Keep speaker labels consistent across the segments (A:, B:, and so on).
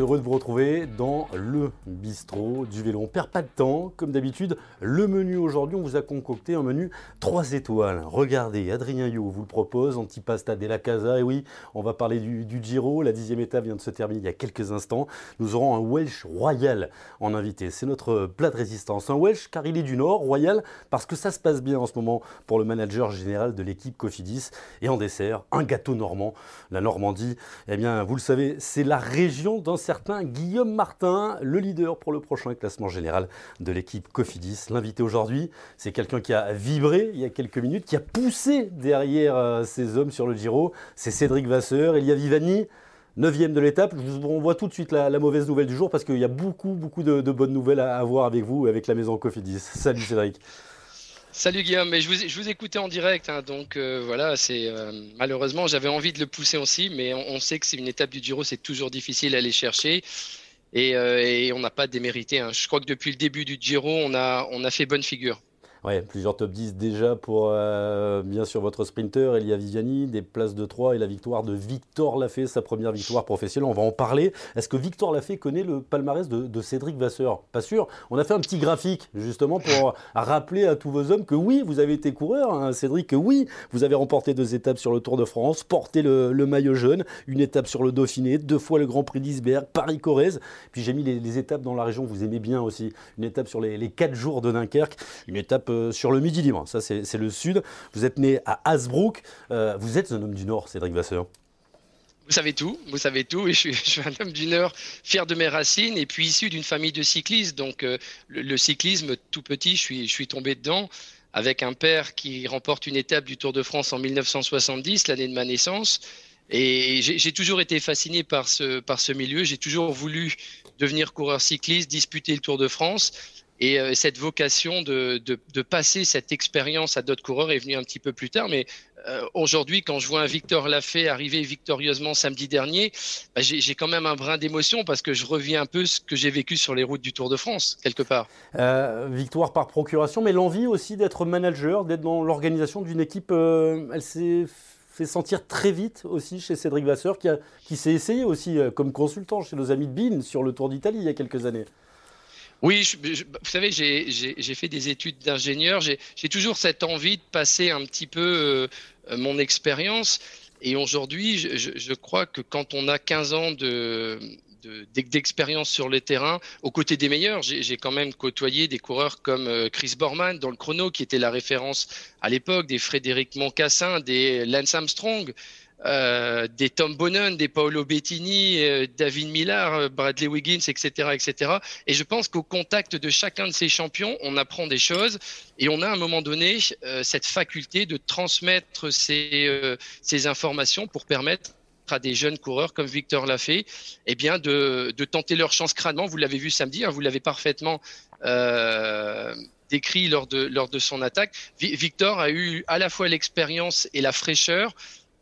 A: heureux de vous retrouver dans le bistrot du vélo. On perd pas de temps, comme d'habitude. Le menu aujourd'hui, on vous a concocté un menu 3 étoiles. Regardez, Adrien You vous le propose, Antipasta della Casa. Et oui, on va parler du, Giro. La dixième étape vient de se terminer il y a quelques instants. Nous aurons un Welsh royal en invité. C'est notre plat de résistance. Un Welsh car il est du Nord, royal, parce que ça se passe bien en ce moment pour le manager général de l'équipe Cofidis. Et en dessert, un gâteau normand. La Normandie, eh bien, vous le savez, c'est la région d'un certain Guillaume Martin, le leader pour le prochain classement général de l'équipe Cofidis. L'invité aujourd'hui, c'est quelqu'un qui a vibré il y a quelques minutes, qui a poussé derrière euh, ces hommes sur le Giro. C'est Cédric Vasseur, Elia Vivani. Neuvième de l'étape, je vous renvoie tout de suite la, mauvaise nouvelle du jour parce qu'il y a beaucoup, beaucoup de, bonnes nouvelles à avoir avec vous, avec la maison Cofidis. Salut Cédric.
B: Salut Guillaume, mais je vous, écoutais en direct, hein, donc euh, voilà, c'est euh, malheureusement j'avais envie de le pousser aussi, mais on, sait que c'est une étape du Giro, c'est toujours difficile à aller chercher. Et, euh, on n'a pas démérité. Hein. Je crois que depuis le début du Giro, on a, on a fait bonne figure.
A: Ouais, plusieurs top 10 déjà pour euh, bien sûr votre sprinter Elia Viviani, des places de 3 et la victoire de Victor Lafay, sa première victoire professionnelle. On va en parler. Est-ce que Victor Lafay connaît le palmarès de, Cédric Vasseur? Pas sûr. On a fait un petit graphique justement pour rappeler à tous vos hommes que oui, vous avez été coureur, hein, Cédric, que oui, vous avez remporté deux étapes sur le Tour de France, porté le, maillot jaune, une étape sur le Dauphiné, deux fois le Grand Prix d'Isberg, Paris-Corrèze. Puis j'ai mis les, étapes dans la région que vous aimez bien aussi. Une étape sur les, les quatre jours de Dunkerque, une étape euh, sur le Midi Libre. Ça, c'est le sud. Vous êtes né à Hasbrook. Euh, vous êtes un homme du Nord, Cédric Vasseur.
B: Vous savez tout, vous savez tout. Et je suis, un homme du Nord, fier de mes racines, et puis issu d'une famille de cyclistes. Donc, euh, le, cyclisme, tout petit, je suis, tombé dedans avec un père qui remporte une étape du Tour de France en 1970, l'année de ma naissance. Et j'ai toujours été fasciné par ce milieu. J'ai toujours voulu devenir coureur cycliste, disputer le Tour de France. Et euh, cette vocation de, passer cette expérience à d'autres coureurs est venue un petit peu plus tard. Mais euh, aujourd'hui, quand je vois un Victor Lafay arriver victorieusement samedi dernier, bah, j'ai quand même un brin d'émotion parce que je reviens un peu ce que j'ai vécu sur les routes du Tour de France, quelque part.
A: Euh, victoire par procuration, mais l'envie aussi d'être manager, d'être dans l'organisation d'une équipe, elle s'est fait sentir très vite aussi chez Cédric Vasseur, qui, qui s'est essayé aussi comme consultant chez nos amis de BIN sur le Tour d'Italie il y a quelques années.
B: Oui, vous savez, j'ai fait des études d'ingénieur. J'ai toujours cette envie de passer un petit peu euh, mon expérience. Et aujourd'hui, je, crois que quand on a 15 ans de d'expérience sur le terrain, aux côtés des meilleurs. J'ai quand même côtoyé des coureurs comme euh, Chris Borman dans le chrono, qui était la référence à l'époque, des Frédéric Moncassin, des Lance Armstrong. Euh, des Tom Bonnen, des Paolo Bettini, euh, David Millar, euh, Bradley Wiggins, etc., etc. Et je pense qu'au contact de chacun de ces champions, on apprend des choses et on a à un moment donné cette faculté de transmettre ces, informations pour permettre à des jeunes coureurs comme Victor l'a fait, eh bien de, de, tenter leur chance crânement. Vous l'avez vu samedi, hein, vous l'avez parfaitement décrit lors de, lors de son attaque. Victor a eu à la fois l'expérience et la fraîcheur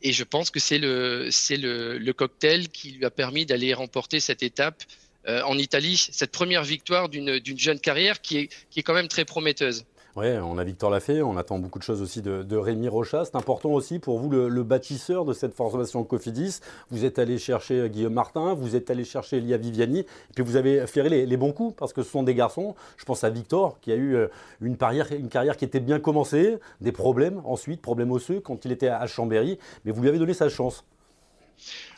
B: et je pense que c'est le, cocktail qui lui a permis d'aller remporter cette étape euh, en Italie, cette première victoire d'une, jeune carrière qui est quand même très prometteuse.
A: Oui, on a Victor Lafay, on attend beaucoup de choses aussi de, Rémi Rocha. C'est important aussi pour vous, le, bâtisseur de cette formation Cofidis. Vous êtes allé chercher euh, Guillaume Martin, vous êtes allé chercher Elia Viviani, et puis vous avez flairé les, bons coups parce que ce sont des garçons. Je pense à Victor qui a eu euh, une carrière, une carrière qui était bien commencée, des problèmes ensuite, problèmes osseux quand il était à Chambéry, mais vous lui avez donné sa chance.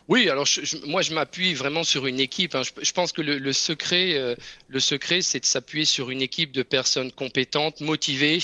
B: Oui, alors moi je m'appuie vraiment sur une équipe. Hein. Je, pense que le, secret, euh, le secret, c'est de s'appuyer sur une équipe de personnes compétentes, motivées,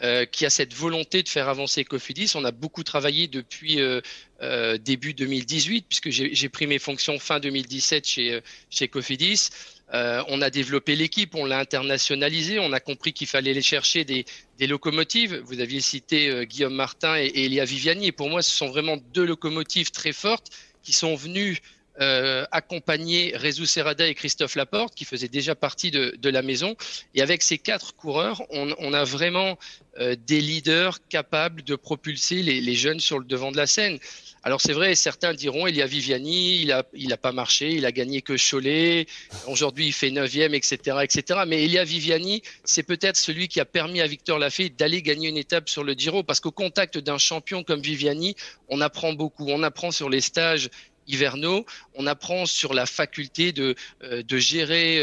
B: euh, qui a cette volonté de faire avancer Cofidis. On a beaucoup travaillé depuis euh, début 2018, puisque j'ai pris mes fonctions fin 2017 chez, Cofidis. on a développé l'équipe, on l'a internationalisé, on a compris qu'il fallait aller chercher des, des, locomotives. Vous aviez cité Guillaume Martin et, et Elia Viviani, et pour moi, ce sont vraiment deux locomotives très fortes qui sont venus euh, accompagner Rézou Serrada et Christophe Laporte, qui faisaient déjà partie de, la maison. Et avec ces quatre coureurs, on, a vraiment euh, des leaders capables de propulser les, jeunes sur le devant de la scène. Alors c'est vrai, certains diront, il y a Viviani, il a, il a pas marché, il a gagné que Cholet, aujourd'hui il fait 9e, etc., etc. Mais Elia Viviani, c'est peut-être celui qui a permis à Victor Lafay d'aller gagner une étape sur le Giro, parce qu'au contact d'un champion comme Viviani, on apprend beaucoup. On apprend sur les stages hivernaux. On apprend sur la faculté de, de gérer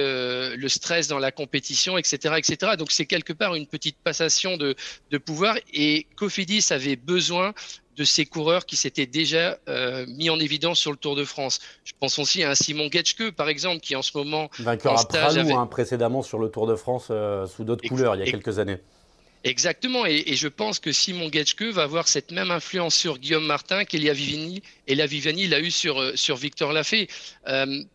B: le stress dans la compétition, etc., etc. Donc c'est quelque part une petite passation de, de pouvoir. Et Cofidis avait besoin de ces coureurs qui s'étaient déjà euh, mis en évidence sur le Tour de France. Je pense aussi à un Simon Getschke, par exemple, qui en ce moment.
A: Vainqueur en à Pralou, hein, précédemment sur le Tour de France euh, sous d'autres couleurs, il y a quelques années.
B: Exactement, et, je pense que Simon Getschke va avoir cette même influence sur Guillaume Martin qu'Elia Vivani, et la Vivani l'a eu sur, euh, sur Victor Lafay.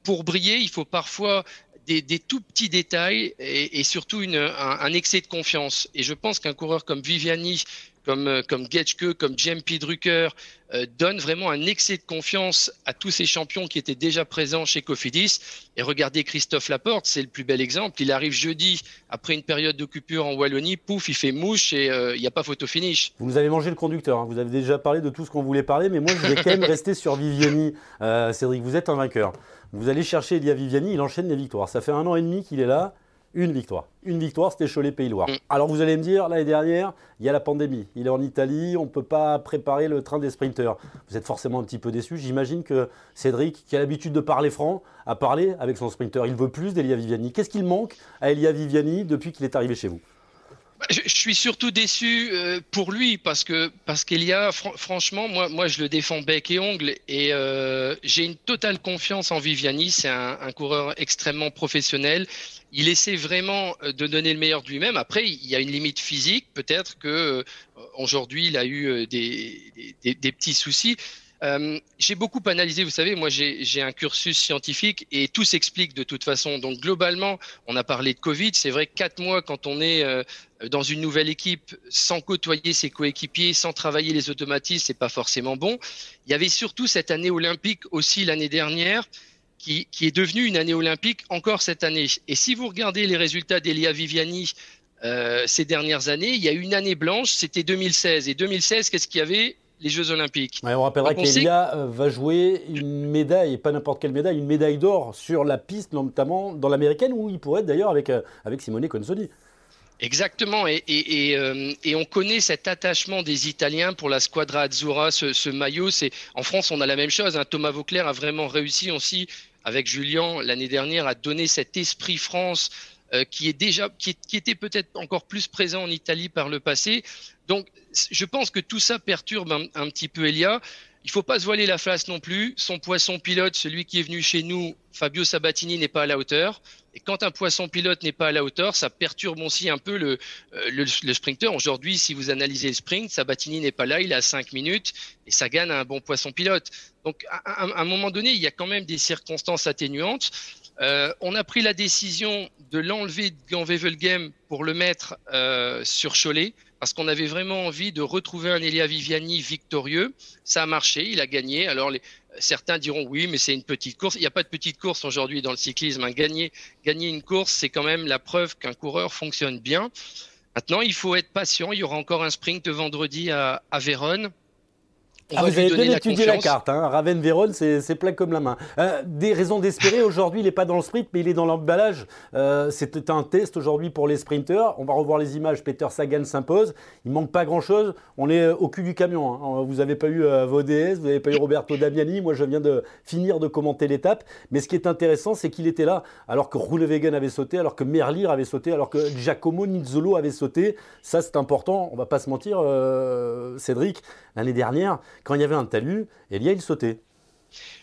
B: pour briller, il faut parfois des, tout petits détails et, surtout une, un, excès de confiance. Et je pense qu'un coureur comme Viviani, comme, euh, comme Getschke, comme JMP Drucker, euh, donne vraiment un excès de confiance à tous ces champions qui étaient déjà présents chez Cofidis. Et regardez Christophe Laporte, c'est le plus bel exemple. Il arrive jeudi, après une période d'occupure en Wallonie, pouf, il fait mouche et euh, il n'y a pas photo finish.
A: Vous avez mangé le conducteur, hein. vous avez déjà parlé de tout ce qu'on voulait parler, mais moi je vais quand même rester sur Viviani. Cédric, vous êtes un vainqueur. Vous allez chercher Elia Viviani, il enchaîne les victoires. Ça fait un an et demi qu'il est là. Une victoire. Une victoire, c'était Cholet-Pays-Loire. Mm. Alors vous allez me dire, l'année dernière, il y a la pandémie. Il est en Italie, on ne peut pas préparer le train des sprinteurs. Vous êtes forcément un petit peu déçu. J'imagine que Cédric, qui a l'habitude de parler franc, a parlé avec son sprinter. Il veut plus d'Elia Viviani. Qu'est-ce qu'il manque à Elia Viviani depuis qu'il est arrivé chez vous?
B: Bah, je, suis surtout déçu euh, pour lui parce que parce qu'il y a franchement moi moi je le défends bec et ongle et euh, j'ai une totale confiance en Viviani c'est un, un, coureur extrêmement professionnel. Il essaie vraiment euh, de donner le meilleur de lui-même. Après il y a une limite physique peut-être que aujourd'hui il a eu des, des, des petits soucis euh, j'ai beaucoup analysé, vous savez, moi j'ai un cursus scientifique et tout s'explique de toute façon. Donc globalement, on a parlé de Covid. C'est vrai que quatre mois quand on est euh, dans une nouvelle équipe sans côtoyer ses coéquipiers, sans travailler les automatismes, c'est pas forcément bon. Il y avait surtout cette année olympique aussi l'année dernière. Qui, est devenue une année olympique encore cette année. Et si vous regardez les résultats d'Elia Viviani euh, ces dernières années, il y a une année blanche, c'était 2016. Et 2016, qu'est-ce qu'il y avait? Les Jeux Olympiques.
A: on rappellera qu'Elia euh, va jouer une médaille, et pas n'importe quelle médaille, une médaille d'or sur la piste, notamment dans l'américaine, où il pourrait être d'ailleurs avec, euh, avec Simone Consoli.
B: Exactement, et, et, euh, et, on connaît cet attachement des Italiens pour la Squadra Azzurra, ce, ce maillot. C'est en France, on a la même chose. Hein. Thomas Vauclair a vraiment réussi aussi avec Julien l'année dernière à donner cet esprit France qui est déjà, qui, était peut-être encore plus présent en Italie par le passé. Donc, je pense que tout ça perturbe un, petit peu Elia. Il faut pas se voiler la face non plus. Son poisson pilote, celui qui est venu chez nous, Fabio Sabatini, n'est pas à la hauteur. Et quand un poisson pilote n'est pas à la hauteur, ça perturbe aussi un peu le, euh, le, sprinter. Aujourd'hui, si vous analysez le sprint, Sabatini n'est pas là, il a 5 minutes et ça gagne un bon poisson pilote. Donc, à, un moment donné, il y a quand même des circonstances atténuantes. Euh, on a pris la décision de l'enlever de Ganvevelgem pour le mettre euh, sur Cholet parce qu'on avait vraiment envie de retrouver un Elia Viviani victorieux. Ça a marché, il a gagné. Alors certains diront oui, mais c'est une petite course. Il n'y a pas de petite course aujourd'hui dans le cyclisme. Hein. Gagner, gagner une course, c'est quand même la preuve qu'un coureur fonctionne bien. Maintenant, il faut être patient. Il y aura encore un sprint vendredi à, à Vérone.
A: Ah, vous avez bien étudié la, carte, hein. Raven Véron, c'est plein comme la main. Euh, des raisons d'espérer, aujourd'hui, il n'est pas dans le sprint, mais il est dans l'emballage. Euh, C'était un test aujourd'hui pour les sprinteurs. On va revoir les images. Peter Sagan s'impose. Il manque pas grand-chose. On est au cul du camion. Hein. Vous n'avez pas eu euh, vos DS, vous n'avez pas eu Roberto Damiani. Moi, je viens de finir de commenter l'étape. Mais ce qui est intéressant, c'est qu'il était là alors que Roulevegen avait sauté, alors que Merlier avait sauté, alors que Giacomo Nizzolo avait sauté. Ça, c'est important. On va pas se mentir, euh, Cédric. L'année dernière, quand il y avait un talus, Elia, il sautait.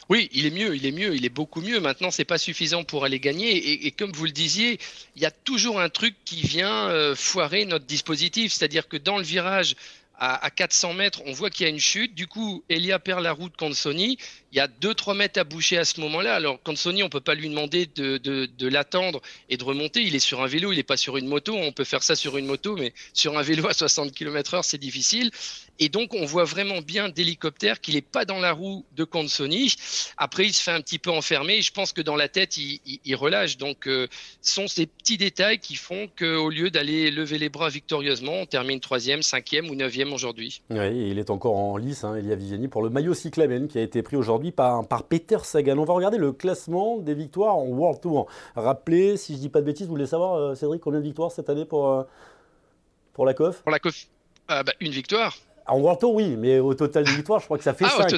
B: Oui, il est mieux, il est mieux, il est beaucoup mieux. Maintenant, c'est pas suffisant pour aller gagner. Et, comme vous le disiez, il y a toujours un truc qui vient euh, foirer notre dispositif. C'est-à-dire que dans le virage à, 400 mètres, on voit qu'il y a une chute. Du coup, Elia perd la route contre Sony. Il y a 2-3 mètres à boucher à ce moment-là. Alors, quand Sony, on peut pas lui demander de, de l'attendre et de remonter. Il est sur un vélo, il n'est pas sur une moto. On peut faire ça sur une moto, mais sur un vélo à 60 km/h, c'est difficile. Et donc, on voit vraiment bien d'hélicoptère qu'il n'est pas dans la roue de Consoni. Après, il se fait un petit peu enfermer. Je pense que dans la tête, il, relâche. Donc, euh, ce sont ces petits détails qui font qu'au lieu d'aller lever les bras victorieusement, on termine troisième, cinquième ou neuvième aujourd'hui.
A: Oui, il est encore en lice, hein, Elia Viviani, pour le maillot cyclamen qui a été pris aujourd'hui par, par Peter Sagan. On va regarder le classement des victoires en World Tour. Rappelez, si je dis pas de bêtises, vous voulez savoir, euh, Cédric, combien de victoires cette année pour, euh, pour la COF?
B: Pour la COF, bah, une victoire.
A: En World Tour, oui, mais au total de victoires, je crois que ça fait 5.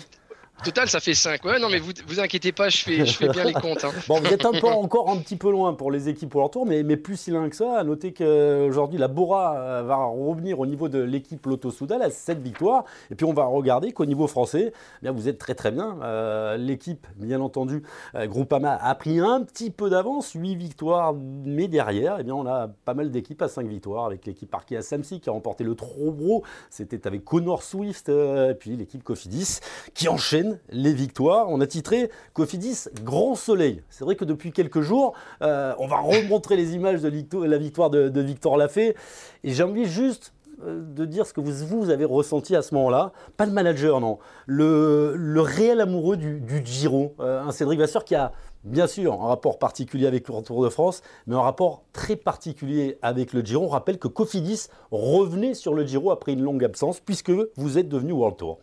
B: Total, ça fait 5. Ouais, non, mais vous vous inquiétez pas, je fais, je fais bien les comptes. Hein.
A: Bon, vous êtes un peu encore un petit peu loin pour les équipes pour leur tour, mais, mais plus si loin que ça. À noter qu'aujourd'hui, la Bora euh, va revenir au niveau de l'équipe Lotto Soudal à 7 victoires. Et puis, on va regarder qu'au niveau français, eh bien, vous êtes très très bien. Euh, l'équipe, bien entendu, euh, Groupama a pris un petit peu d'avance, 8 victoires, mais derrière, eh bien, on a pas mal d'équipes à 5 victoires avec l'équipe Arkea Samsi qui a remporté le Trobro. C'était avec Connor Swift, et puis l'équipe Cofidis qui enchaîne les victoires. On a titré Cofidis Grand Soleil. C'est vrai que depuis quelques jours, euh, on va remontrer les images de la victoire de, Victor Lafay. Et j'ai envie juste euh, de dire ce que vous, vous avez ressenti à ce moment-là. Pas le manager, non. Le, réel amoureux du, Giro. Euh, un Cédric Vasseur qui a bien sûr un rapport particulier avec le Tour de France, mais un rapport très particulier avec le Giro. On rappelle que Cofidis revenait sur le Giro après une longue absence, puisque vous êtes devenu World Tour.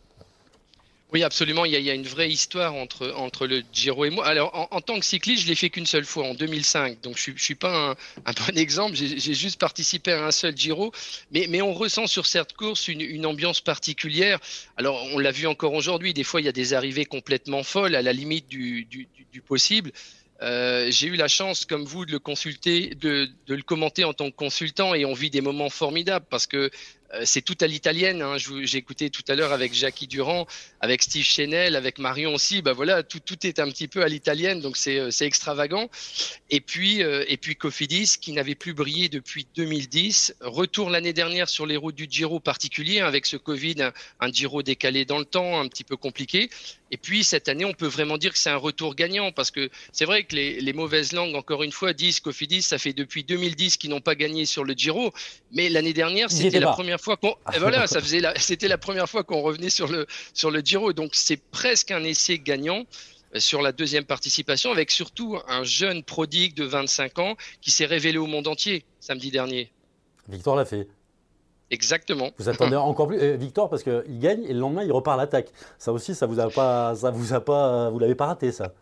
B: Oui, absolument. Il y, a, une vraie histoire entre, le Giro et moi. Alors, en, tant que cycliste, je l'ai fait qu'une seule fois, en 2005. Donc, je ne suis pas un, bon exemple. J'ai juste participé à un seul Giro. Mais, on ressent sur cette course une, ambiance particulière. Alors, on l'a vu encore aujourd'hui. Des fois, il y a des arrivées complètement folles, à la limite du, possible. Euh, j'ai eu la chance, comme vous, de le consulter, de, le commenter en tant que consultant et on vit des moments formidables parce que c'est tout à l'italienne. Hein. J'ai écouté tout à l'heure avec Jackie Durand, avec Steve Chenel, avec Marion aussi. Bah voilà, tout, tout est un petit peu à l'italienne, donc c'est euh, extravagant. Et puis, euh, et puis Cofidis, qui n'avait plus brillé depuis 2010, retourne l'année dernière sur les routes du Giro particulier, hein, avec ce Covid, un, Giro décalé dans le temps, un petit peu compliqué. Et puis cette année, on peut vraiment dire que c'est un retour gagnant parce que c'est vrai que les, les, mauvaises langues, encore une fois, disent Cofidis, ça fait depuis 2010 qu'ils n'ont pas gagné sur le Giro, mais l'année dernière, c'était la première fois qu'on, voilà, ça faisait, c'était la première fois qu'on revenait sur le sur le Giro, donc c'est presque un essai gagnant euh, sur la deuxième participation, avec surtout un jeune prodigue de 25 ans qui s'est révélé au monde entier samedi dernier.
A: Victor l'a fait.
B: Exactement.
A: Vous attendez encore plus euh, Victor parce qu'il gagne et le lendemain il repart à l'attaque. Ça aussi, ça vous a pas, ça vous a pas, vous l'avez pas raté ça.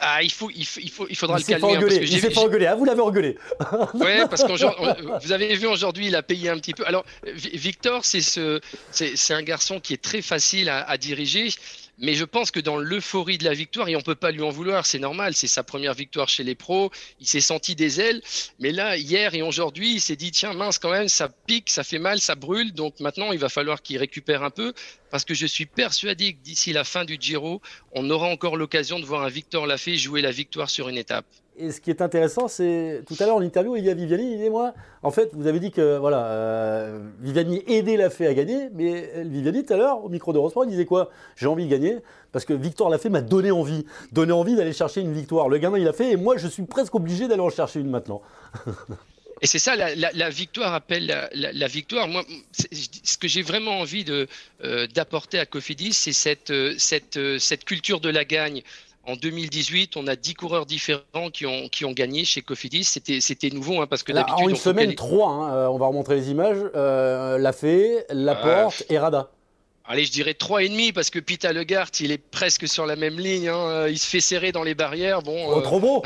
B: Ah, il, faut, il, faut, il faudra le calmer.
A: Hein, parce que il s'est pas engueulé, ah, vous l'avez engueulé.
B: oui, parce que vous avez vu aujourd'hui, il a payé un petit peu. Alors, Victor, c'est ce, un garçon qui est très facile à, à diriger. Mais je pense que dans l'euphorie de la victoire, et on peut pas lui en vouloir, c'est normal, c'est sa première victoire chez les pros, il s'est senti des ailes. Mais là, hier et aujourd'hui, il s'est dit, tiens, mince quand même, ça pique, ça fait mal, ça brûle. Donc maintenant, il va falloir qu'il récupère un peu parce que je suis persuadé que d'ici la fin du Giro, on aura encore l'occasion de voir un Victor Lafay jouer la victoire sur une étape.
A: Et ce qui est intéressant, c'est tout à l'heure en interview, il y a Viviani, il dit moi, en fait, vous avez dit que voilà, euh, Viviani aidait Lafay à gagner, mais Viviani tout à l'heure au micro de il disait quoi? J'ai envie de gagner parce que Victor Lafay m'a donné envie, donné envie d'aller chercher une victoire. Le gamin il a fait et moi je suis presque obligé d'aller en chercher une maintenant.
B: Et c'est ça, la, victoire appelle la, victoire. Moi, ce que j'ai vraiment envie euh, d'apporter à Cofidis, c'est cette, euh, cette, cette culture de la gagne. En 2018, on a 10 coureurs différents qui ont, qui ont gagné chez Cofidis. C'était nouveau hein, parce que d'habitude.
A: En une semaine, trois. Hein, on va remontrer les images. Euh, Lafay, Laporte et Rada.
B: Allez, je dirais trois et demi parce que Pita Legart, il est presque sur la même ligne. Hein. Il se fait serrer dans les barrières. Bon.
A: Oh, trop beau.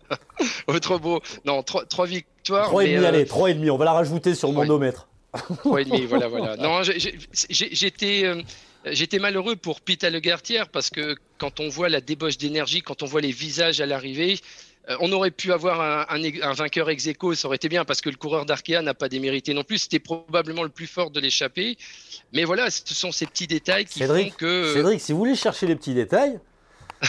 B: oh, trop beau. Non, trois, trois victoires.
A: Trois et demi, allez, trois et demi. On va la rajouter sur le.
B: Trois et demi, voilà, voilà. Non, j'étais. Euh, j'étais malheureux pour Pita Legartière parce que quand on voit la débauche d'énergie, quand on voit les visages à l'arrivée, euh, on aurait pu avoir un, un, vainqueur ex aequo, ça aurait été bien parce que le coureur d'Arkea n'a pas démérité non plus. C'était probablement le plus fort de l'échappée. Mais voilà, ce sont ces petits détails qui font que.
A: Euh, Cédric, si vous voulez chercher les petits détails,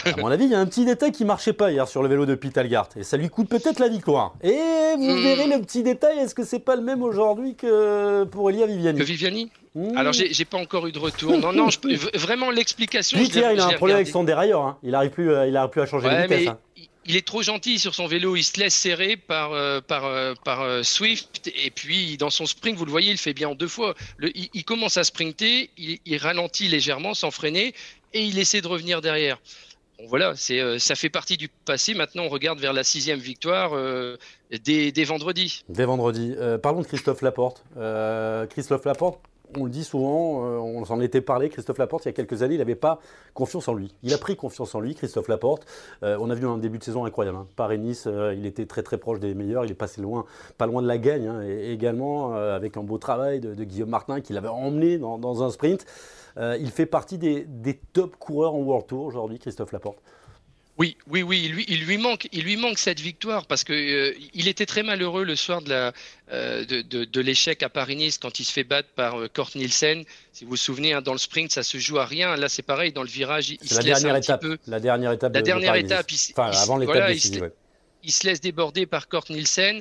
A: à mon avis, il y a un petit détail qui marchait pas hier sur le vélo de Pitalgart. Et ça lui coûte peut-être la victoire. Et vous hmm. verrez le petit détail. Est-ce que c'est pas le même aujourd'hui que pour Elia Viviani
B: Que Viviani hmm. Alors, j'ai pas encore eu de retour. Non, non, je vraiment l'explication.
A: Lui, hier, il a un problème avec son dérailleur. Hein. Il n'arrive plus, euh, il plus à changer de vitesse. Hein.
B: Il est trop gentil sur son vélo, il se laisse serrer par, euh, par, euh, par Swift et puis dans son sprint, vous le voyez, il fait bien en deux fois. il, commence à sprinter, il, il ralentit légèrement sans freiner et il essaie de revenir derrière voilà, c'est, euh, ça fait partie du passé. Maintenant, on regarde vers la sixième victoire euh, des, vendredis.
A: Des vendredis. Euh, parlons de Christophe Laporte. Christophe Laporte, on le dit souvent, euh, on s'en était parlé, Christophe Laporte, il y a quelques années, il n'avait pas confiance en lui. Il a pris confiance en lui, Christophe Laporte. Euh, on a vu un début de saison incroyable. Hein. Paris-Nice, euh, il était très très proche des meilleurs, il est passé loin, pas loin de la gagne, hein. et également avec un beau travail de, Guillaume Martin qui l'avait emmené dans, un sprint. il fait partie des, des top coureurs en World Tour aujourd'hui, Christophe Laporte.
B: Oui, oui, oui, il lui, il lui, manque, il lui manque cette victoire parce que euh, il était très malheureux le soir de la euh, de, de, de l'échec à Paris-Nice quand il se fait battre par euh, Kort Nielsen. Si vous vous souvenez, hein, dans le sprint, ça se joue à rien. Là, c'est pareil, dans le virage, il, se laisse un
A: étape,
B: petit peu.
A: La dernière étape.
B: La dernière étape, il,
A: enfin, avant l'étape
B: voilà, il, se, il se laisse déborder par Kort Nielsen.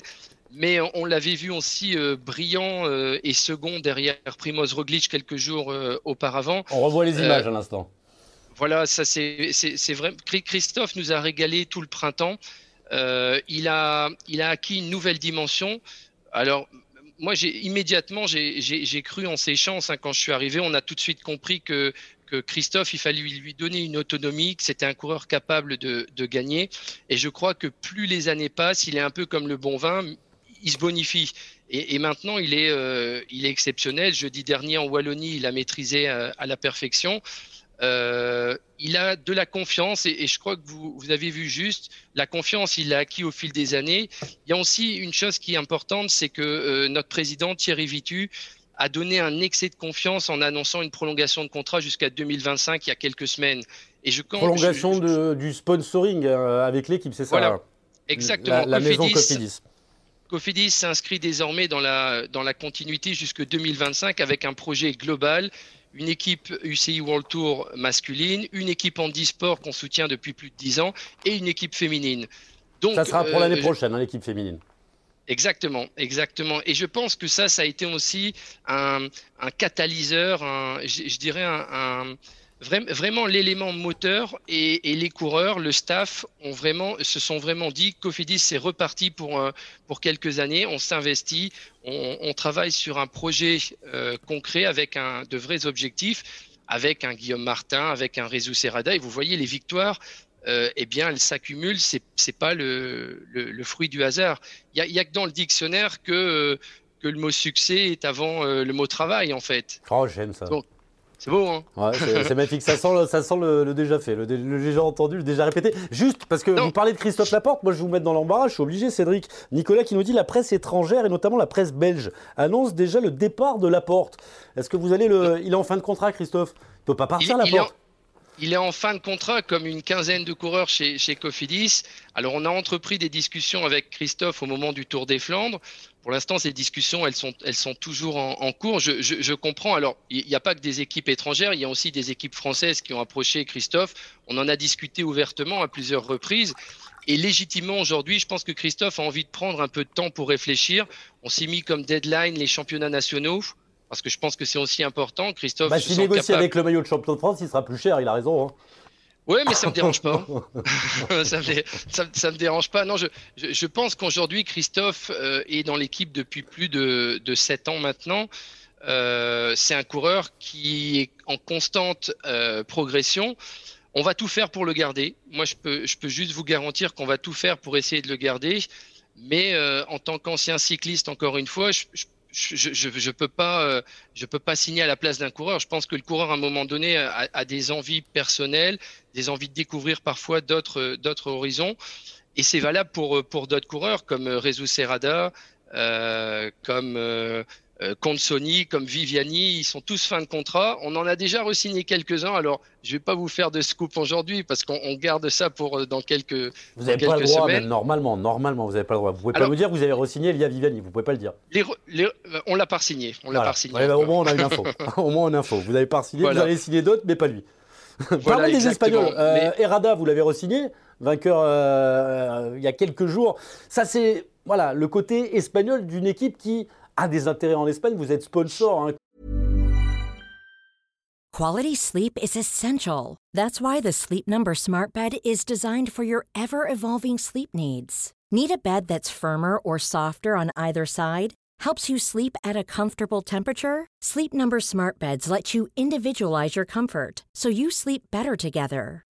B: Mais on, l'avait vu aussi euh, brillant et second derrière Primoz Roglic quelques jours auparavant.
A: On revoit les images à l'instant.
B: Voilà, ça c'est vrai. Christophe nous a régalé tout le printemps. Euh, il, a, il a acquis une nouvelle dimension. Alors, moi, immédiatement, j'ai cru en ses chances. Hein, quand je suis arrivé, on a tout de suite compris que, que Christophe, il fallait lui donner une autonomie, que c'était un coureur capable de, de, gagner. Et je crois que plus les années passent, il est un peu comme le bon vin, il se bonifie. Et, et maintenant, il est, euh, il est exceptionnel. Jeudi dernier, en Wallonie, il a maîtrisé euh, à la perfection. Euh, il a de la confiance et, je crois que vous, vous, avez vu juste, la confiance, il l'a acquis au fil des années. Il y a aussi une chose qui est importante, c'est que euh, notre président Thierry Vitu a donné un excès de confiance en annonçant une prolongation de contrat jusqu'à 2025 il y a quelques semaines.
A: Et je, prolongation de, du sponsoring euh, avec l'équipe, c'est ça
B: Voilà, exactement.
A: La, la maison Cofidis.
B: Cofidis s'inscrit désormais dans la, dans la continuité jusque 2025 avec un projet global une équipe UCI World Tour masculine, une équipe en sport qu'on soutient depuis plus de 10 ans et une équipe féminine.
A: Donc, ça sera pour l'année euh, prochaine, hein, l'équipe féminine.
B: Exactement, exactement. Et je pense que ça, ça a été aussi un, catalyseur, je, dirais un, vraiment l'élément moteur et, les coureurs, le staff ont vraiment, se sont vraiment dit Cofidis c'est reparti pour, euh, pour quelques années, on s'investit, on, travaille sur un projet euh, concret avec un, de vrais objectifs, avec un Guillaume Martin, avec un Rézou Serrada, et vous voyez les victoires. Euh, eh bien, elles s'accumulent. C'est c'est pas le, le, fruit du hasard. Il y a, que dans le dictionnaire que que le mot succès est avant le mot travail, en fait.
A: Oh, j'aime ça.
B: C'est beau, hein
A: ouais, C'est magnifique. Ça sent, ça sent le, déjà fait, le, déjà entendu, le déjà répété. Juste parce que vous parlez de Christophe Laporte, moi je vais vous mettre dans l'embarras, je suis obligé, Cédric. Nicolas qui nous dit la presse étrangère et notamment la presse belge annonce déjà le départ de Laporte. Est-ce que vous allez le. Il est en fin de contrat, Christophe? Il peut pas partir, Laporte
B: il est en fin de contrat comme une quinzaine de coureurs chez, chez Cofidis. Alors on a entrepris des discussions avec Christophe au moment du Tour des Flandres. Pour l'instant, ces discussions, elles sont, elles sont toujours en, cours. Je, je, je, comprends. Alors, il n'y a pas que des équipes étrangères, il y a aussi des équipes françaises qui ont approché Christophe. On en a discuté ouvertement à plusieurs reprises. Et légitimement, aujourd'hui, je pense que Christophe a envie de prendre un peu de temps pour réfléchir. On s'est mis comme deadline les championnats nationaux parce que je pense que c'est aussi important. Christophe.
A: Bah, S'il négocie avec le maillot de champion de France, il sera plus cher, il a raison. Hein.
B: Oui, mais ça me dérange pas. ça, me, me dérange pas. Non, je, je, pense qu'aujourd'hui, Christophe euh, est dans l'équipe depuis plus de, de 7 ans maintenant. Euh, c'est un coureur qui est en constante euh, progression. On va tout faire pour le garder. Moi, je peux, je peux juste vous garantir qu'on va tout faire pour essayer de le garder. Mais en tant qu'ancien cycliste, encore une fois, je, je je, pas, euh, je peux pas signer à la place d'un coureur. Je pense que le coureur, à un moment donné, a, des envies personnelles, des envies de découvrir parfois d'autres, horizons. Et c'est valable pour, pour d'autres coureurs comme Rezu Serrada, euh, comme euh, euh Sony, comme Viviani, ils sont tous fins de contrat. On en a déjà re-signé quelques-uns. Alors, je vais pas vous faire de scoop aujourd'hui parce qu'on garde ça pour euh, dans quelques
A: Vous n'avez pas le droit, même normalement, normalement, vous n'avez pas le droit. Vous pouvez pas me dire que vous avez re-signé Elia Viviani. Vous pouvez pas le dire.
B: Les, les, euh, on l'a pas signé. On l'a pas signé.
A: Ouais, bah, au moins, on a une info. au moins, une info. Vous n'avez pas signé. Vous avez signé d'autres, mais pas lui. Parlons des Espagnols. Euh, Herrada, vous l'avez re-signé, vainqueur euh, il y a quelques jours. Ça, c'est voilà le côté espagnol d'une équipe qui a des intérêts en Espagne. Vous êtes sponsor. Hein.
C: Quality sleep is essential. That's why the Sleep Number Smart Bed is designed for your ever-evolving sleep needs. Need a bed that's firmer or softer on either side? Helps you sleep at a comfortable temperature? Sleep Number Smart Beds let you individualize your comfort so you sleep better together.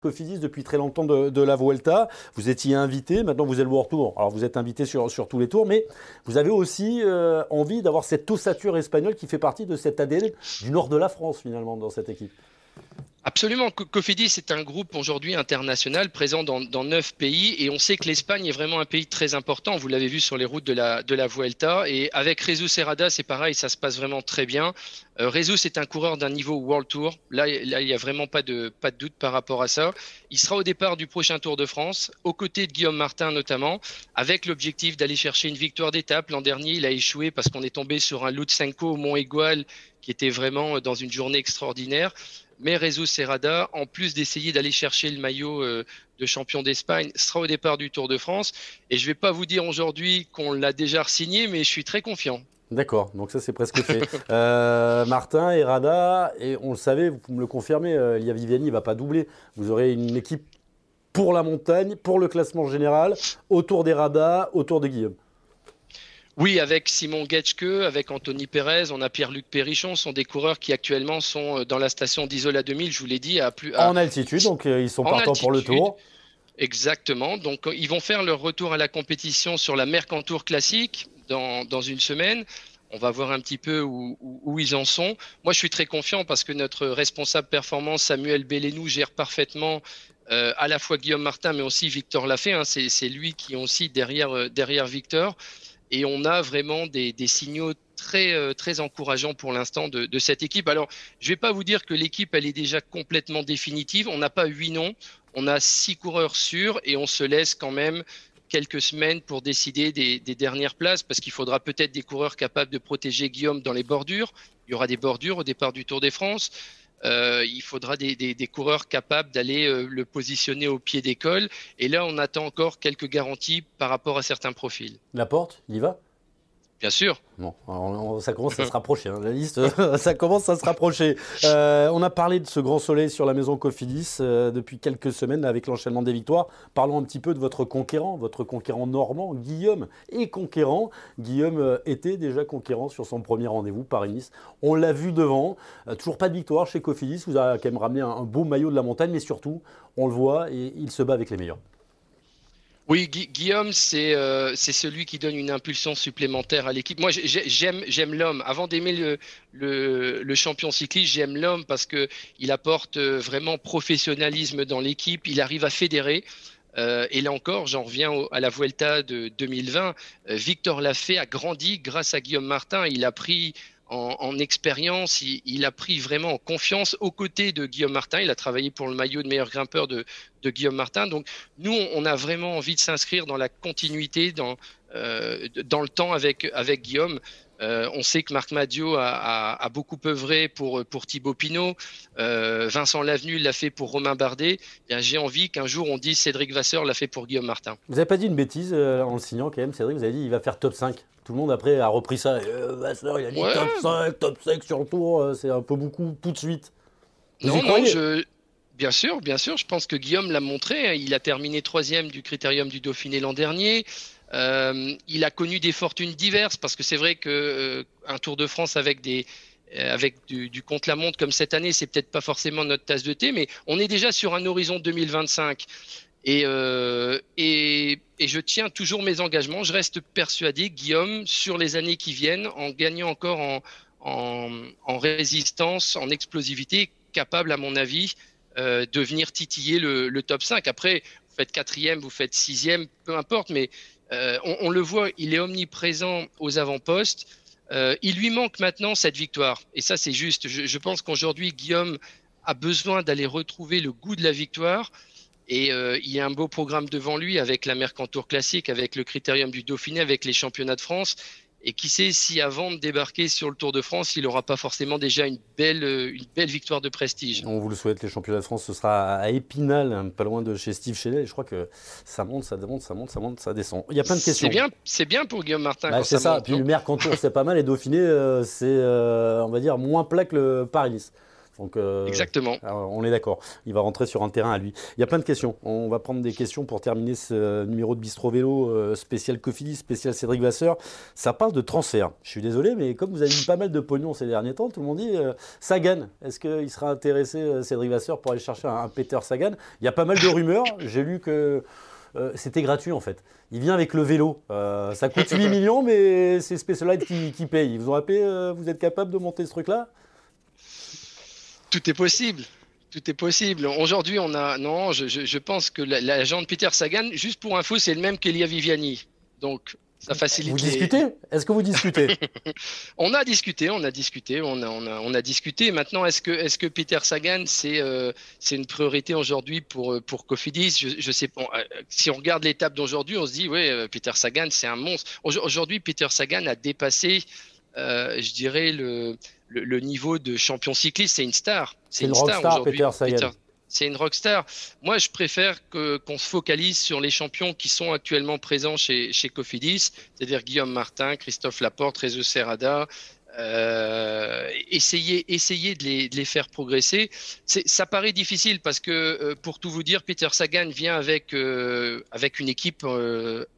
A: Cofidis depuis très longtemps de, la Vuelta. Vous étiez invité, maintenant vous êtes le World Tour. Alors vous êtes invité sur, sur tous les tours, mais vous avez aussi euh, envie d'avoir cette ossature espagnole qui fait partie de cet ADN du nord de la France finalement dans cette équipe.
B: Absolument. Cofidis est un groupe aujourd'hui international présent dans, neuf pays et on sait que l'Espagne est vraiment un pays très important. Vous l'avez vu sur les routes de la, Vuelta. Et avec Rezus Serrada, c'est pareil, ça se passe vraiment très bien. Euh, est un coureur d'un niveau World Tour. Là, il n'y a vraiment pas de, doute par rapport à ça. Il sera au départ du prochain Tour de France, aux côtés de Guillaume Martin notamment, avec l'objectif d'aller chercher une victoire d'étape. L'an dernier, il a échoué parce qu'on est tombé sur un Lutsenko au Mont Igual qui était vraiment dans une journée extraordinaire. Mais Rezo Serrada, en plus d'essayer d'aller chercher le maillot euh, de champion d'Espagne, sera au départ du Tour de France. Et je ne vais pas vous dire aujourd'hui qu'on l'a déjà signé, mais je suis très confiant.
A: D'accord, donc ça c'est presque fait. euh, Martin, Errada, et on le savait, vous me le confirmez, euh, Elia Viviani ne va pas doubler. Vous aurez une équipe pour la montagne, pour le classement général, autour d'Errada, autour de Guillaume.
B: Oui, avec Simon Getschke, avec Anthony Pérez, on a Pierre-Luc Perrichon, sont des coureurs qui actuellement sont euh, dans la station d'Isola 2000, je vous l'ai dit, à plus.
A: En altitude, donc euh, ils sont partants pour le tour.
B: Exactement. Donc ils vont faire leur retour à la compétition sur la Mercantour classique dans, dans une semaine. On va voir un petit peu où, où, ils en sont. Moi, je suis très confiant parce que notre responsable performance, Samuel Bellenou, gère parfaitement euh, à la fois Guillaume Martin, mais aussi Victor Lafay. Hein. C'est lui qui est aussi derrière, derrière Victor. Et on a vraiment des, signaux très, euh, très encourageants pour l'instant de, cette équipe. Alors, je ne vais pas vous dire que l'équipe, elle est déjà complètement définitive. On n'a pas huit noms, on a six coureurs sûrs et on se laisse quand même quelques semaines pour décider des, dernières places parce qu'il faudra peut-être des coureurs capables de protéger Guillaume dans les bordures. Il y aura des bordures au départ du Tour des France. Euh, il faudra des, coureurs capables d'aller euh, le positionner au pied d'école. Et là, on attend encore quelques garanties par rapport à certains profils.
A: La porte, il y va?
B: Bien sûr.
A: Bon, ça commence à se rapprocher. Hein. La liste, ça commence à se rapprocher. Euh, on a parlé de ce grand soleil sur la maison Cofidis euh, depuis quelques semaines avec l'enchaînement des victoires. Parlons un petit peu de votre conquérant, votre conquérant normand, Guillaume, et conquérant. Guillaume euh, était déjà conquérant sur son premier rendez-vous Paris-Nice. On l'a vu devant. toujours pas de victoire chez Cofidis. Vous avez quand même ramené un beau maillot de la montagne, mais surtout, on le voit et il se bat avec les meilleurs.
B: Oui, Guillaume, euh, c'est celui qui donne une impulsion supplémentaire à l'équipe. Moi, j'aime l'homme. Avant d'aimer le, champion cycliste, j'aime l'homme parce qu'il apporte euh, vraiment professionnalisme dans l'équipe. Il arrive à fédérer. Euh, et là encore, j'en reviens à la Vuelta de 2020. Victor Lafay a grandi grâce à Guillaume Martin. Il a pris en, expérience, il, a pris vraiment en confiance aux côtés de Guillaume Martin. Il a travaillé pour le maillot de meilleur grimpeur de, Guillaume Martin. Donc nous, on a vraiment envie de s'inscrire dans la continuité, dans, euh, dans le temps avec, avec Guillaume. Euh, on sait que Marc Madio a, beaucoup œuvré pour, pour Thibaut Pinot. Euh, Vincent Lavenu l'a fait pour Romain Bardet. J'ai envie qu'un jour on dise Cédric Vasseur l'a fait pour Guillaume Martin.
A: Vous n'avez pas dit une bêtise en le signant quand même, Cédric Vous avez dit il va faire top 5. Tout le monde après a repris ça. Vasseur, il a dit top 5, top 5 sur le tour. C'est un peu beaucoup tout de suite.
B: non, non, je... Bien sûr, bien sûr. Je pense que Guillaume l'a montré. Il a terminé troisième du Critérium du Dauphiné l'an dernier. Euh, il a connu des fortunes diverses parce que c'est vrai que euh, Tour de France euh, avec du, du contre-la-montre comme cette année, c'est peut-être pas forcément notre tasse de thé, mais on est déjà sur un horizon 2025. Et, je tiens toujours mes engagements. Je reste persuadé, Guillaume, sur les années qui viennent, en gagnant encore en, résistance, en explosivité, capable, à mon avis, de venir titiller le, le, top 5. Après, vous faites quatrième, vous faites sixième, peu importe, mais euh, on, le voit, il est omniprésent aux avant-postes. Euh, il lui manque maintenant cette victoire. Et ça, c'est juste. Je, pense qu'aujourd'hui, Guillaume a besoin d'aller retrouver le goût de la victoire. Et euh, il y a un beau programme devant lui avec la Mercantour classique, avec le Critérium du Dauphiné, avec les championnats de France. Et qui sait si avant de débarquer sur le Tour de France, il n'aura pas forcément déjà une belle, une belle victoire de prestige.
A: On vous le souhaite, les championnats de France, ce sera à Épinal, hein, pas loin de chez Steve Chenet. Je crois que ça monte, ça monte, ça monte, ça monte, ça descend. Il y a plein de questions.
B: C'est bien, c'est bien pour Guillaume Martin.
A: Bah, c'est ça. Puis le maire Cantour, c'est pas mal. Et Dauphiné, euh, c'est, euh, on va dire, moins plat que le Paris-Nice.
B: Donc, euh, Exactement.
A: on est d'accord. Il va rentrer sur un terrain à lui. Il y a plein de questions. On va prendre des questions pour terminer ce numéro de Bistro Vélo euh, spécial Cofidis, spécial Cédric Vasseur. Ça parle de transfert. Je suis désolé, mais comme vous avez mis pas mal de pognon ces derniers temps, tout le monde dit euh, Sagan. Est-ce qu'il sera intéressé, Cédric Vasseur, pour aller chercher un, Peter Sagan? Il y a pas mal de rumeurs. J'ai lu que. c'était gratuit en fait. Il vient avec le vélo. ça coûte 8 millions, mais c'est Specialized qui, qui paye. Vous aurez vous êtes capable de monter ce truc-là?
B: Tout est possible. Tout est possible. Aujourd'hui, on a. Non, je, pense que l'agent de Peter Sagan, juste pour info, c'est le même qu'Elia Viviani. Donc, ça facilite.
A: Vous discutez? Est-ce que vous discutez?
B: On a discuté, on a discuté, on a, on a, discuté. Maintenant, est-ce que, est que Peter Sagan, c'est euh, une priorité aujourd'hui pour, euh, pour Cofidis? Je, je, sais pas. Euh, si on regarde l'étape d'aujourd'hui, on se dit, oui, Peter Sagan, c'est un monstre. Aujourd'hui, Peter Sagan a dépassé, je dirais, le le, niveau de champion cycliste, c'est une star.
A: C'est une, rockstar, Peter Sagan.
B: C'est une rockstar. Moi, je préfère qu'on se focalise sur les champions qui sont actuellement présents chez, chez Cofidis, c'est-à-dire Guillaume Martin, Christophe Laporte, Réseau Serrada, euh, essayer, essayer de les, de les faire progresser. Ça paraît difficile parce que, euh, pour tout vous dire, Peter Sagan vient avec, euh, avec une équipe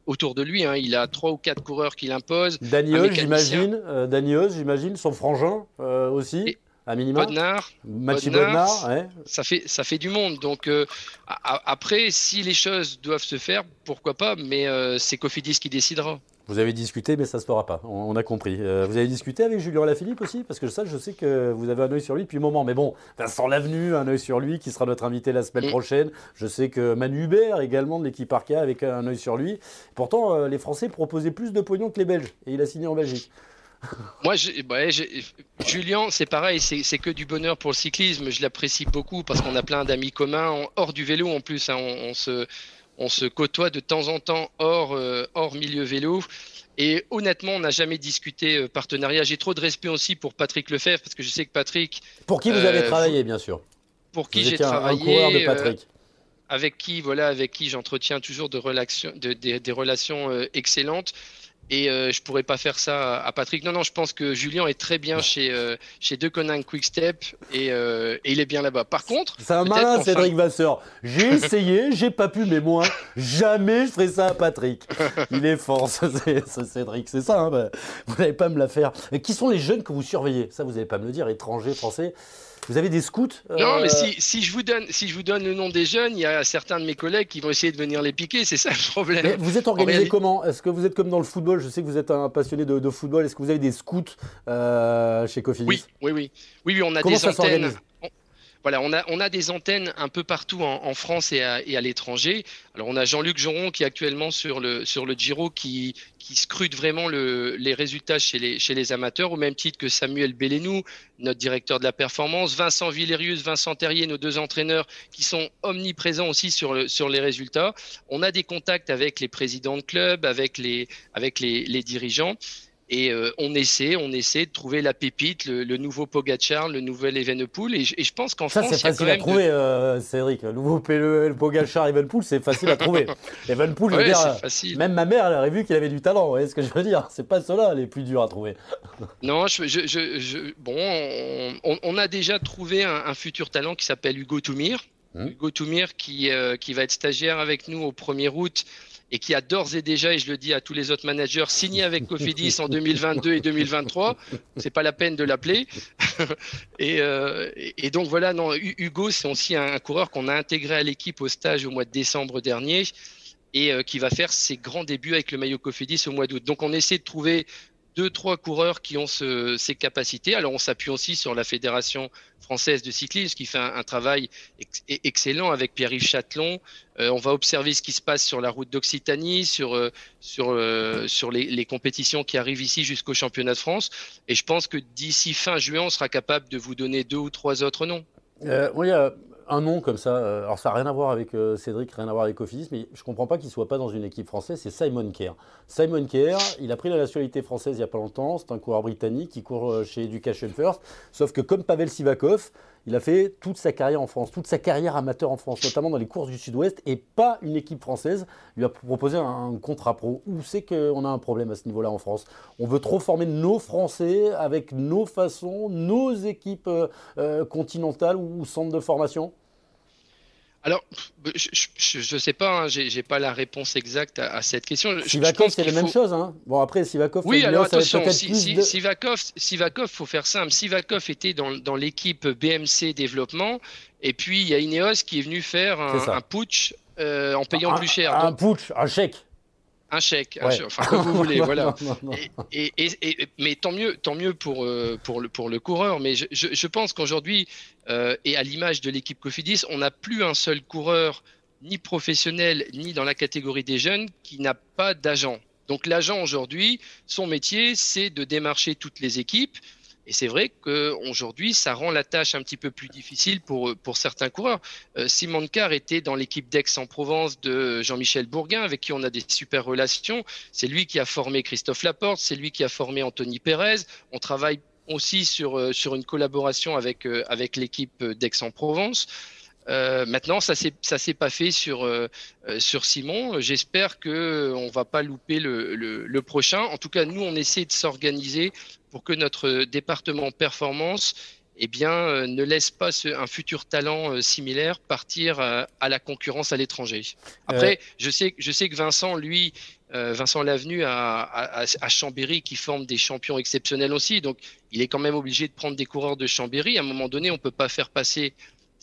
B: autour de lui. Hein. Il a trois ou quatre coureurs qu'il impose.
A: Daniel, j'imagine. Daniel, j'imagine. Son frangin aussi. à minima.
B: Bodnar,
A: Bodnar, ouais.
B: ça, fait, ça fait du monde. Donc, après, si les choses doivent se faire, pourquoi pas, mais c'est Cofidis qui décidera.
A: Vous avez discuté, mais ça ne se fera pas. On, a compris. Euh, vous avez discuté avec Julien Lafilippe aussi? Parce que ça, je sais que vous avez un œil sur lui depuis un moment. Mais bon, Vincent Lavenu, un œil sur lui, qui sera notre invité la semaine prochaine. Je sais que Manu Hubert, également de l'équipe Arca, avec un œil sur lui. Pourtant, euh, les Français proposaient plus de pognon que les Belges. Et il a signé en Belgique.
B: Moi, Julien, c'est pareil, c'est que du bonheur pour le cyclisme. Je l'apprécie beaucoup parce qu'on a plein d'amis communs, hors du vélo en plus. Hein. on, se, on se côtoie de temps en temps hors, euh, hors milieu vélo. Et honnêtement, on n'a jamais discuté euh, partenariat. J'ai trop de respect aussi pour Patrick Lefebvre, parce que je sais que Patrick.
A: Pour qui vous avez euh, travaillé, bien sûr.
B: Pour qui j'ai travaillé. Un de Patrick. avec qui, voilà, avec qui j'entretiens toujours de des relations excellentes. Et euh, je pourrais pas faire ça à Patrick. Non, non, je pense que Julien est très bien chez, euh, chez De Coninck Quick Step et, euh, et, il est bien là-bas. Par contre.
A: C'est un malin, Cédric Vasseur. J'ai essayé, j'ai pas pu, mais moi, jamais je ferai ça à Patrick. Il est fort, Cédric. C'est ça, hein, bah, vous n'allez pas me la faire. Mais qui sont les jeunes que vous surveillez? Ça, vous n'allez pas me le dire, étrangers, français. Vous avez des scouts
B: Non, mais euh, si, je vous donne, si je vous donne le nom des jeunes, il y a certains de mes collègues qui vont essayer de venir les piquer, c'est ça le problème.
A: vous êtes organisé comment? Est-ce que vous êtes comme dans le football? Je sais que vous êtes un passionné de, football. Est-ce que vous avez des scouts euh, chez Cofidis?
B: Oui, oui, oui, oui, oui. on a
A: comment
B: des
A: ça
B: antennes. Voilà, on a, on a des antennes un peu partout en, France et à, et à l'étranger. Alors, on a Jean-Luc Joron qui est actuellement sur le, sur le Giro qui, qui scrute vraiment le, les résultats chez les, chez les amateurs, au même titre que Samuel Bellenou, notre directeur de la performance, Vincent Villerius, Vincent Terrier, nos deux entraîneurs qui sont omniprésents aussi sur, le, sur les résultats. On a des contacts avec les présidents de club, avec les, avec les dirigeants. Et euh, on essaie, on essaie de trouver la pépite, le, nouveau Pogachar, le nouvel Evenepoel. Et, je pense qu'en France,
A: c'est facile à trouver, euh, Cédric. Le nouveau le, Pogacar, Evenepoel, c'est facile à trouver. Evenepoel, je veux dire, même ma mère, elle aurait vu qu'il avait du talent. Vous voyez ce que je veux dire C'est pas cela les plus durs à trouver.
B: non, je, bon, on, a déjà trouvé un, futur talent qui s'appelle Hugo Toumir. Hum. Hugo Toumir qui, euh, qui va être stagiaire avec nous au 1er août et qui a d'ores et déjà, et je le dis à tous les autres managers, signé avec Cofidis en 2022 et 2023. C'est pas la peine de l'appeler. Euh, et, donc voilà, non, Hugo, c'est aussi un, coureur qu'on a intégré à l'équipe au stage au mois de décembre dernier et euh, qui va faire ses grands débuts avec le maillot Cofidis au mois d'août. Donc on essaie de trouver deux, trois coureurs qui ont ces capacités. Alors, on s'appuie aussi sur la Fédération française de cyclisme qui fait un, travail excellent avec Pierre-Yves Châtelon. Euh, on va observer ce qui se passe sur la route d'Occitanie, sur, euh, sur, euh, sur les, compétitions qui arrivent ici jusqu'au championnat de France. Et je pense que d'ici fin juin, on sera capable de vous donner deux ou trois autres noms.
A: oui, un nom comme ça, euh, alors ça n'a rien à voir avec euh, Cédric, rien à voir avec Cofidis, mais je ne comprends pas qu'il ne soit pas dans une équipe française, c'est Simon Kerr. Simon Kerr, il a pris la nationalité française il n'y a pas longtemps, c'est un coureur britannique qui court euh, chez Education First, sauf que comme Pavel Sivakov, il a fait toute sa carrière en France, toute sa carrière amateur en France, notamment dans les courses du Sud-Ouest, et pas une équipe française lui a proposé un, contrat pro. Où c'est qu'on a un problème à ce niveau-là en France? On veut trop former nos Français avec nos façons, nos équipes continentales ou centres de formation?
B: Alors, je ne sais pas, hein, je n'ai pas la réponse exacte à, cette question.
A: Sivakov, c'est la même chose. Hein. Bon, après, Sivakov,
B: oui, alors attention, Sivakov, il faut faire simple. Sivakov était dans, dans l'équipe BMC Développement, et puis il y a Ineos qui est venu faire un, putsch euh, en payant plus cher.
A: Un, putsch, un chèque
B: un chèque, enfin comme vous voulez, voilà. Et, mais tant mieux, tant mieux pour, euh, pour, le, pour le coureur. Mais je, je, pense qu'aujourd'hui, euh, et à l'image de l'équipe Cofidis, on n'a plus un seul coureur, ni professionnel, ni dans la catégorie des jeunes, qui n'a pas d'agent. Donc l'agent aujourd'hui, son métier, c'est de démarcher toutes les équipes et c'est vrai qu'aujourd'hui, ça rend la tâche un petit peu plus difficile pour, pour certains coureurs. Euh, Simon Carr était dans l'équipe d'Aix-en-Provence de Jean-Michel Bourguin, avec qui on a des super relations. C'est lui qui a formé Christophe Laporte, c'est lui qui a formé Anthony Pérez. On travaille aussi sur, euh, sur une collaboration avec, euh, avec l'équipe d'Aix-en-Provence. Euh, maintenant, ça s'est ça s'est pas fait sur sur Simon. J'espère que on va pas louper le, le, le, prochain. En tout cas, nous, on essaie de s'organiser pour que notre département performance eh bien, euh, ne laisse pas un futur talent euh, similaire partir euh, à la concurrence à l'étranger. Après, je, sais, je sais que Vincent, lui, Vincent Lavenu à, à, Chambéry, qui forme des champions exceptionnels aussi. Donc, il est quand même obligé de prendre des coureurs de Chambéry. À un moment donné, on ne peut pas faire passer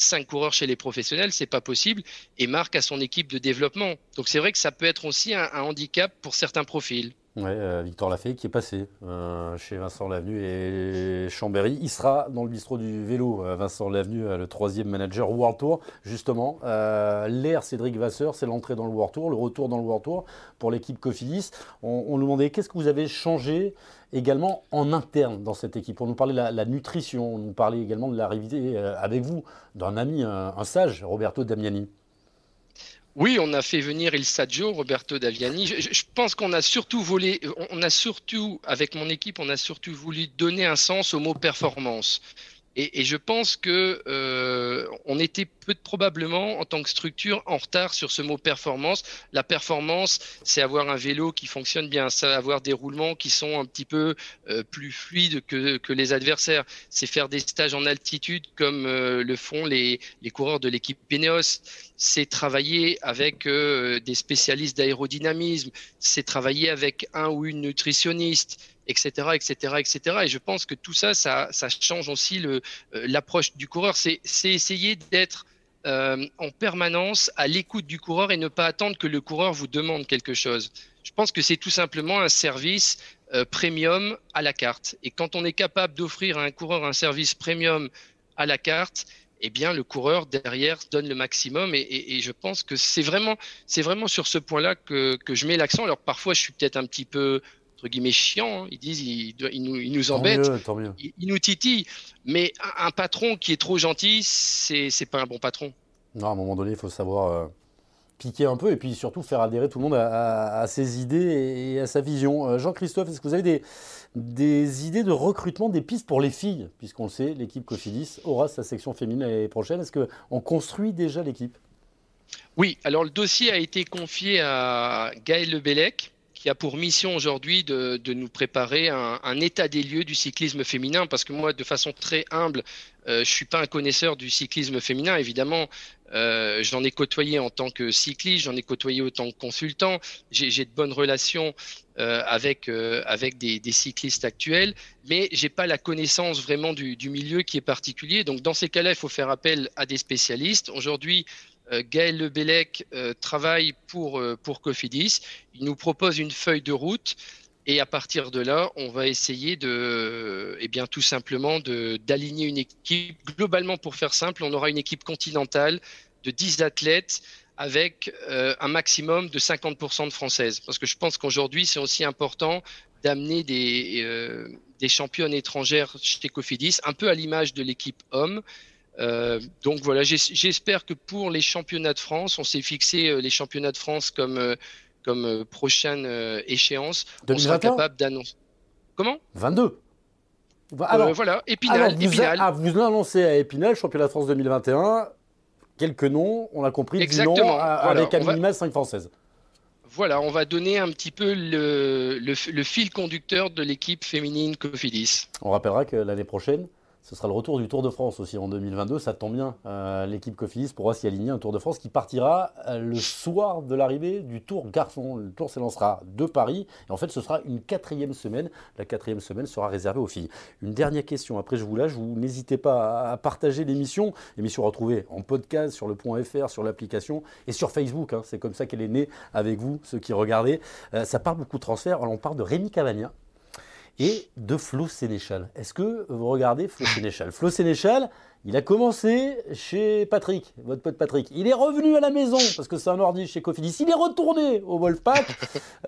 B: cinq coureurs chez les professionnels, c'est pas possible. Et Marc a son équipe de développement. Donc, c'est vrai que ça peut être aussi un handicap pour certains profils.
A: Ouais, euh, Victor Lafay qui est passé euh, chez Vincent Lavenu et Chambéry. Il sera dans le bistrot du vélo, euh, Vincent Lavenu, le troisième manager World Tour. Justement, l'air Cédric Vasseur, c'est l'entrée dans le World Tour, le retour dans le World Tour pour l'équipe Cofidis. On, nous demandait qu'est-ce que vous avez changé également en interne dans cette équipe? On nous parlait de la, nutrition, on nous parlait également de l'arrivée avec vous d'un ami, un sage, Roberto Damiani.
B: Oui, on a fait venir Il Saggio, Roberto Daviani. Je, pense qu'on a surtout volé, on a surtout, avec mon équipe, on a surtout voulu donner un sens au mot performance. Et, je pense que euh, on était probablement en tant que structure en retard sur ce mot performance. La performance, c'est avoir un vélo qui fonctionne bien, c'est avoir des roulements qui sont un petit peu euh, plus fluides que, les adversaires. C'est faire des stages en altitude comme euh, le font les, les coureurs de l'équipe Peneos. C'est travailler avec des spécialistes d'aérodynamisme. C'est travailler avec un ou une nutritionniste etc., etc., etc. Et je pense que tout ça, ça, change aussi euh, l'approche du coureur. C'est essayer d'être euh, en permanence à l'écoute du coureur et ne pas attendre que le coureur vous demande quelque chose. Je pense que c'est tout simplement un service euh, premium à la carte. Et quand on est capable d'offrir à un coureur un service premium à la carte, eh bien, le coureur derrière donne le maximum. Et, je pense que c'est vraiment, vraiment sur ce point-là que, que je mets l'accent. Alors parfois, je suis peut-être un petit peu entre guillemets chiant. Hein. Ils disent, ils, nous, ils nous embêtent, Ils, nous titillent. Mais un, patron qui est trop gentil, c'est c'est pas un bon patron.
A: Non, à un moment donné, il faut savoir euh, piquer un peu et puis surtout faire adhérer tout le monde à, ses idées et à sa vision. Euh, Jean-Christophe, est-ce que vous avez des, des idées de recrutement, des pistes pour les filles? Puisqu'on le sait, l'équipe Cofidis aura sa section féminine l'année prochaine. Est-ce qu'on construit déjà l'équipe?
B: Oui, alors le dossier a été confié à Gaël Lebellec, qui a pour mission aujourd'hui de, nous préparer un, état des lieux du cyclisme féminin, parce que moi, de façon très humble, euh, je suis pas un connaisseur du cyclisme féminin. Évidemment, euh, j'en ai côtoyé en tant que cycliste, j'en ai côtoyé en tant que consultant. J'ai de bonnes relations euh, avec des, cyclistes actuels, mais j'ai pas la connaissance vraiment du, du milieu qui est particulier. Donc, dans ces cas-là, il faut faire appel à des spécialistes. Aujourd'hui, Gaël Lebellec euh, travaille pour, euh, pour Cofidis. Il nous propose une feuille de route. Et à partir de là, on va essayer de, eh bien, tout simplement d'aligner une équipe. Globalement, pour faire simple, on aura une équipe continentale de 10 athlètes avec un maximum de 50% de françaises. Parce que je pense qu'aujourd'hui, c'est aussi important d'amener des, des championnes étrangères chez Cofidis, un peu à l'image de l'équipe homme. Donc voilà, j'espère que pour les championnats de France, on s'est fixé les championnats de France comme, comme prochaine échéance. on sera capable d'annoncer. Comment?
A: 22.
B: Alors, voilà, Épinal.
A: vous,
B: Épinal.
A: Ah, vous l'annoncez à Épinal, championnat de France 2021. Quelques noms, on a compris,
B: Exactement.
A: avec à minima 5 françaises.
B: Voilà, on va donner un petit peu le, le fil conducteur de l'équipe féminine Cofidis.
A: On rappellera que l'année prochaine, ce sera le retour du Tour de France aussi en 2022. Ça tombe bien. Euh, l'équipe Cofidis pourra s'y aligner. Un Tour de France qui partira euh, le soir de l'arrivée du Tour Garçon. Le Tour s'élancera de Paris. Et en fait, ce sera une quatrième semaine. La quatrième semaine sera réservée aux filles. Une dernière question. Après, je vous lâche. Vous n'hésitez pas à partager l'émission. L'émission retrouvée en podcast sur le point .fr, sur l'application et sur Facebook. Hein. C'est comme ça qu'elle est née avec vous, ceux qui regardez. Euh, ça parle beaucoup de transferts. Alors, on parle de Rémi Cavagna et de Flo Sénéchal. Est-ce que vous regardez Flo Sénéchal? Flo Sénéchal, il a commencé chez Patrick, votre pote Patrick. Il est revenu à la maison parce que c'est un ordi chez Cofidis. Il est retourné au Wolfpack.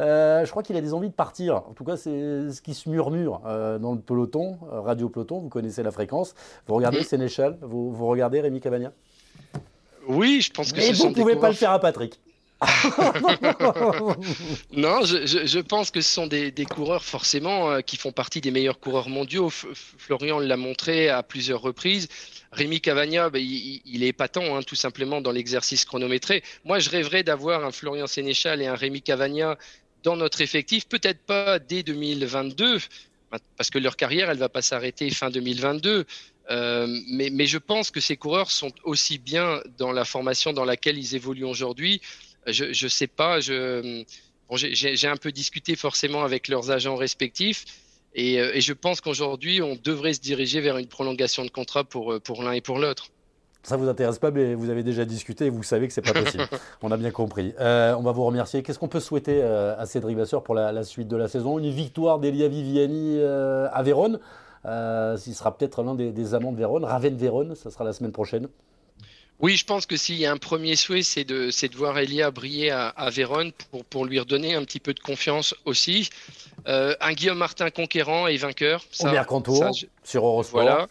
A: Euh, je crois qu'il a des envies de partir. En tout cas, c'est ce qui se murmure euh, dans le peloton, euh, Radio Peloton. Vous connaissez la fréquence. Vous regardez. Sénéchal? Vous, vous, regardez Rémi Cavagna
B: Oui, je pense que
A: Et vous ne pouvez pas le faire à Patrick.
B: non, je, pense que ce sont des, coureurs forcément euh, qui font partie des meilleurs coureurs mondiaux. Florian l'a montré à plusieurs reprises. Rémi Cavagna, il, est épatant, hein, tout simplement, dans l'exercice chronométré. Moi, je rêverais d'avoir un Florian Sénéchal et un Rémi Cavagna dans notre effectif, peut-être pas dès 2022, parce que leur carrière, elle va pas s'arrêter fin 2022. Euh, mais, je pense que ces coureurs sont aussi bien dans la formation dans laquelle ils évoluent aujourd'hui je ne sais pas. Je, j'ai un peu discuté forcément avec leurs agents respectifs. Et, euh, et je pense qu'aujourd'hui, on devrait se diriger vers une prolongation de contrat pour, euh, pour l'un et pour l'autre.
A: Ça vous intéresse pas, mais vous avez déjà discuté et vous savez que c'est pas possible. on a bien compris. Euh, on va vous remercier. Qu'est-ce qu'on peut souhaiter à Cédric Vasseur pour la, suite de la saison? Une victoire d'Elia Viviani à Vérone. Il sera peut-être l'un des, des, amants de Vérone. Raven Vérone, ça sera la semaine prochaine.
B: Oui, je pense que s'il y a un premier souhait, c'est de, de voir Elia briller à, à Vérone pour, pour, lui redonner un petit peu de confiance aussi. Euh, un Guillaume Martin conquérant et vainqueur.
A: Ça, Au Mercantour, sur Eurosport.
B: Voilà.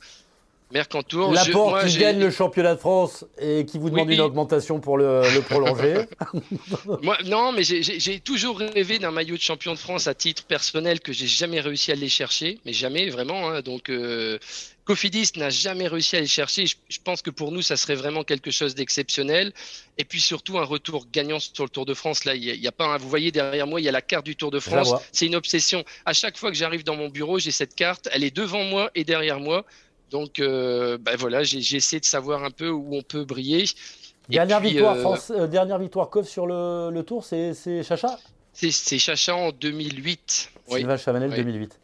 B: Mercantour.
A: Laporte qui gagne le championnat de France et qui vous demande une augmentation pour le, prolonger.
B: moi, non, mais j'ai toujours rêvé d'un maillot de champion de France à titre personnel que j'ai jamais réussi à aller chercher, mais jamais vraiment. Hein. donc, euh, Cofidis n'a jamais réussi à aller chercher. Je, pense que pour nous, ça serait vraiment quelque chose d'exceptionnel. Et puis surtout un retour gagnant sur le Tour de France. Là, il y, a, pas. vous voyez derrière moi, il y a la carte du Tour de France. C'est une obsession. À chaque fois que j'arrive dans mon bureau, j'ai cette carte. Elle est devant moi et derrière moi. Donc, euh, ben voilà, j'ai essayé de savoir un peu où on peut briller.
A: Dernière victoire, euh, France, euh, dernière victoire Coff sur le, Tour, c'est Chacha?
B: C'est Chacha en 2008.
A: Sylvain Chavanel 2008.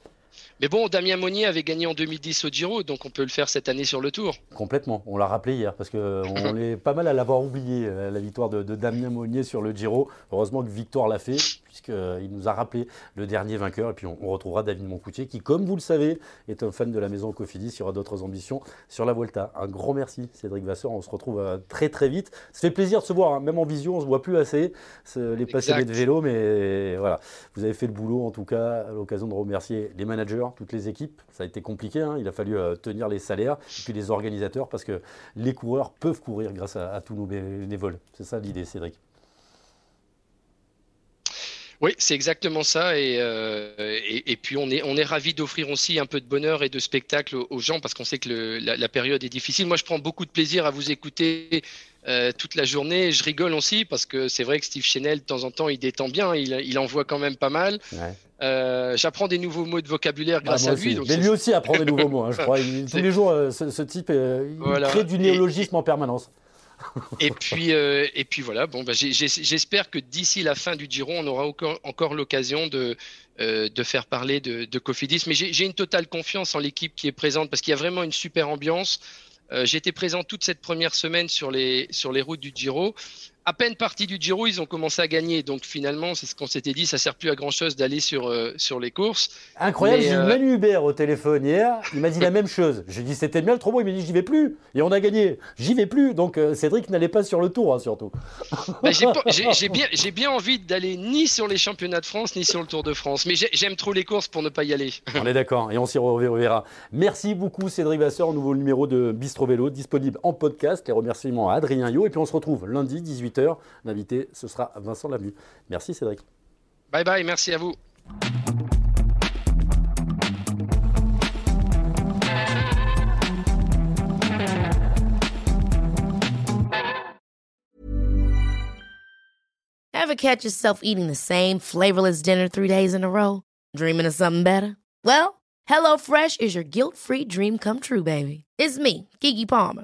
B: Mais bon, Damien Monnier avait gagné en 2010 au Giro, donc on peut le faire cette année sur le Tour.
A: Complètement, on l'a rappelé hier, parce qu'on est pas mal à l'avoir oublié, la victoire de, de, Damien Monnier sur le Giro. Heureusement que Victoire l'a fait, puisqu'il nous a rappelé le dernier vainqueur. Et puis on, retrouvera David Moncoutier, qui, comme vous le savez, est un fan de la maison Cofidis. Il y aura d'autres ambitions sur la Volta. Un grand merci, Cédric Vasseur. On se retrouve euh, très très vite. Ça fait plaisir de se voir, hein. même en vision, on se voit plus assez. Les passionnés de vélo, mais voilà, vous avez fait le boulot en tout cas. À l'occasion de remercier les managers, toutes les équipes. Ça a été compliqué. Hein. Il a fallu euh, tenir les salaires et puis les organisateurs parce que les coureurs peuvent courir grâce à, à tous nos bénévoles. C'est ça l'idée, Cédric.
B: Oui, c'est exactement ça. Euh, et, et, puis on est, on est ravis d'offrir aussi un peu de bonheur et de spectacle aux, gens parce qu'on sait que la, période est difficile. Moi, je prends beaucoup de plaisir à vous écouter euh, toute la journée. Je rigole aussi parce que c'est vrai que Steve Chenel, de temps en temps, il détend bien. Il, il en voit quand même pas mal. Euh, j'apprends des nouveaux mots de vocabulaire ah, grâce à lui.
A: Mais lui aussi apprend des nouveaux mots, hein, je crois. tous les jours, ce, type il crée du néologisme en permanence
B: et puis, euh, et puis voilà. Bon, bah, j'espère que d'ici la fin du Giro, on aura encore, l'occasion de, euh, de faire parler de, de Cofidis. Mais j'ai une totale confiance en l'équipe qui est présente parce qu'il y a vraiment une super ambiance. Euh, J'étais présent toute cette première semaine sur les, sur les routes du Giro à peine parti du Giro, ils ont commencé à gagner. Donc finalement, c'est ce qu'on s'était dit, ça sert plus à grand chose d'aller sur, euh, sur les courses.
A: Incroyable, j'ai eu euh, Manu Hubert au téléphone hier, il m'a dit la même chose. J'ai dit c'était bien trop beau, il m'a dit j'y vais plus. Et on a gagné. J'y vais plus. Donc euh, Cédric n'allait pas sur le tour, hein, surtout.
B: Bah, j'ai bien, bien envie d'aller ni sur les championnats de France, ni sur le Tour de France. Mais j'aime trop les courses pour ne pas y aller.
A: On est d'accord, et on s'y reverra. Merci beaucoup Cédric Vasseur, nouveau numéro de Bistro Vélo, disponible en podcast. Les remerciements à Adrien Yo. Et puis on se retrouve lundi, 18h. L'invité ce sera Vincent Lavenu. Merci Cédric.
B: Bye bye, merci à vous.
D: Ever catch yourself eating the same flavorless dinner three days in a row? Dreaming of something better? Well, HelloFresh is your guilt-free dream come true, baby. It's me, Kiki Palmer.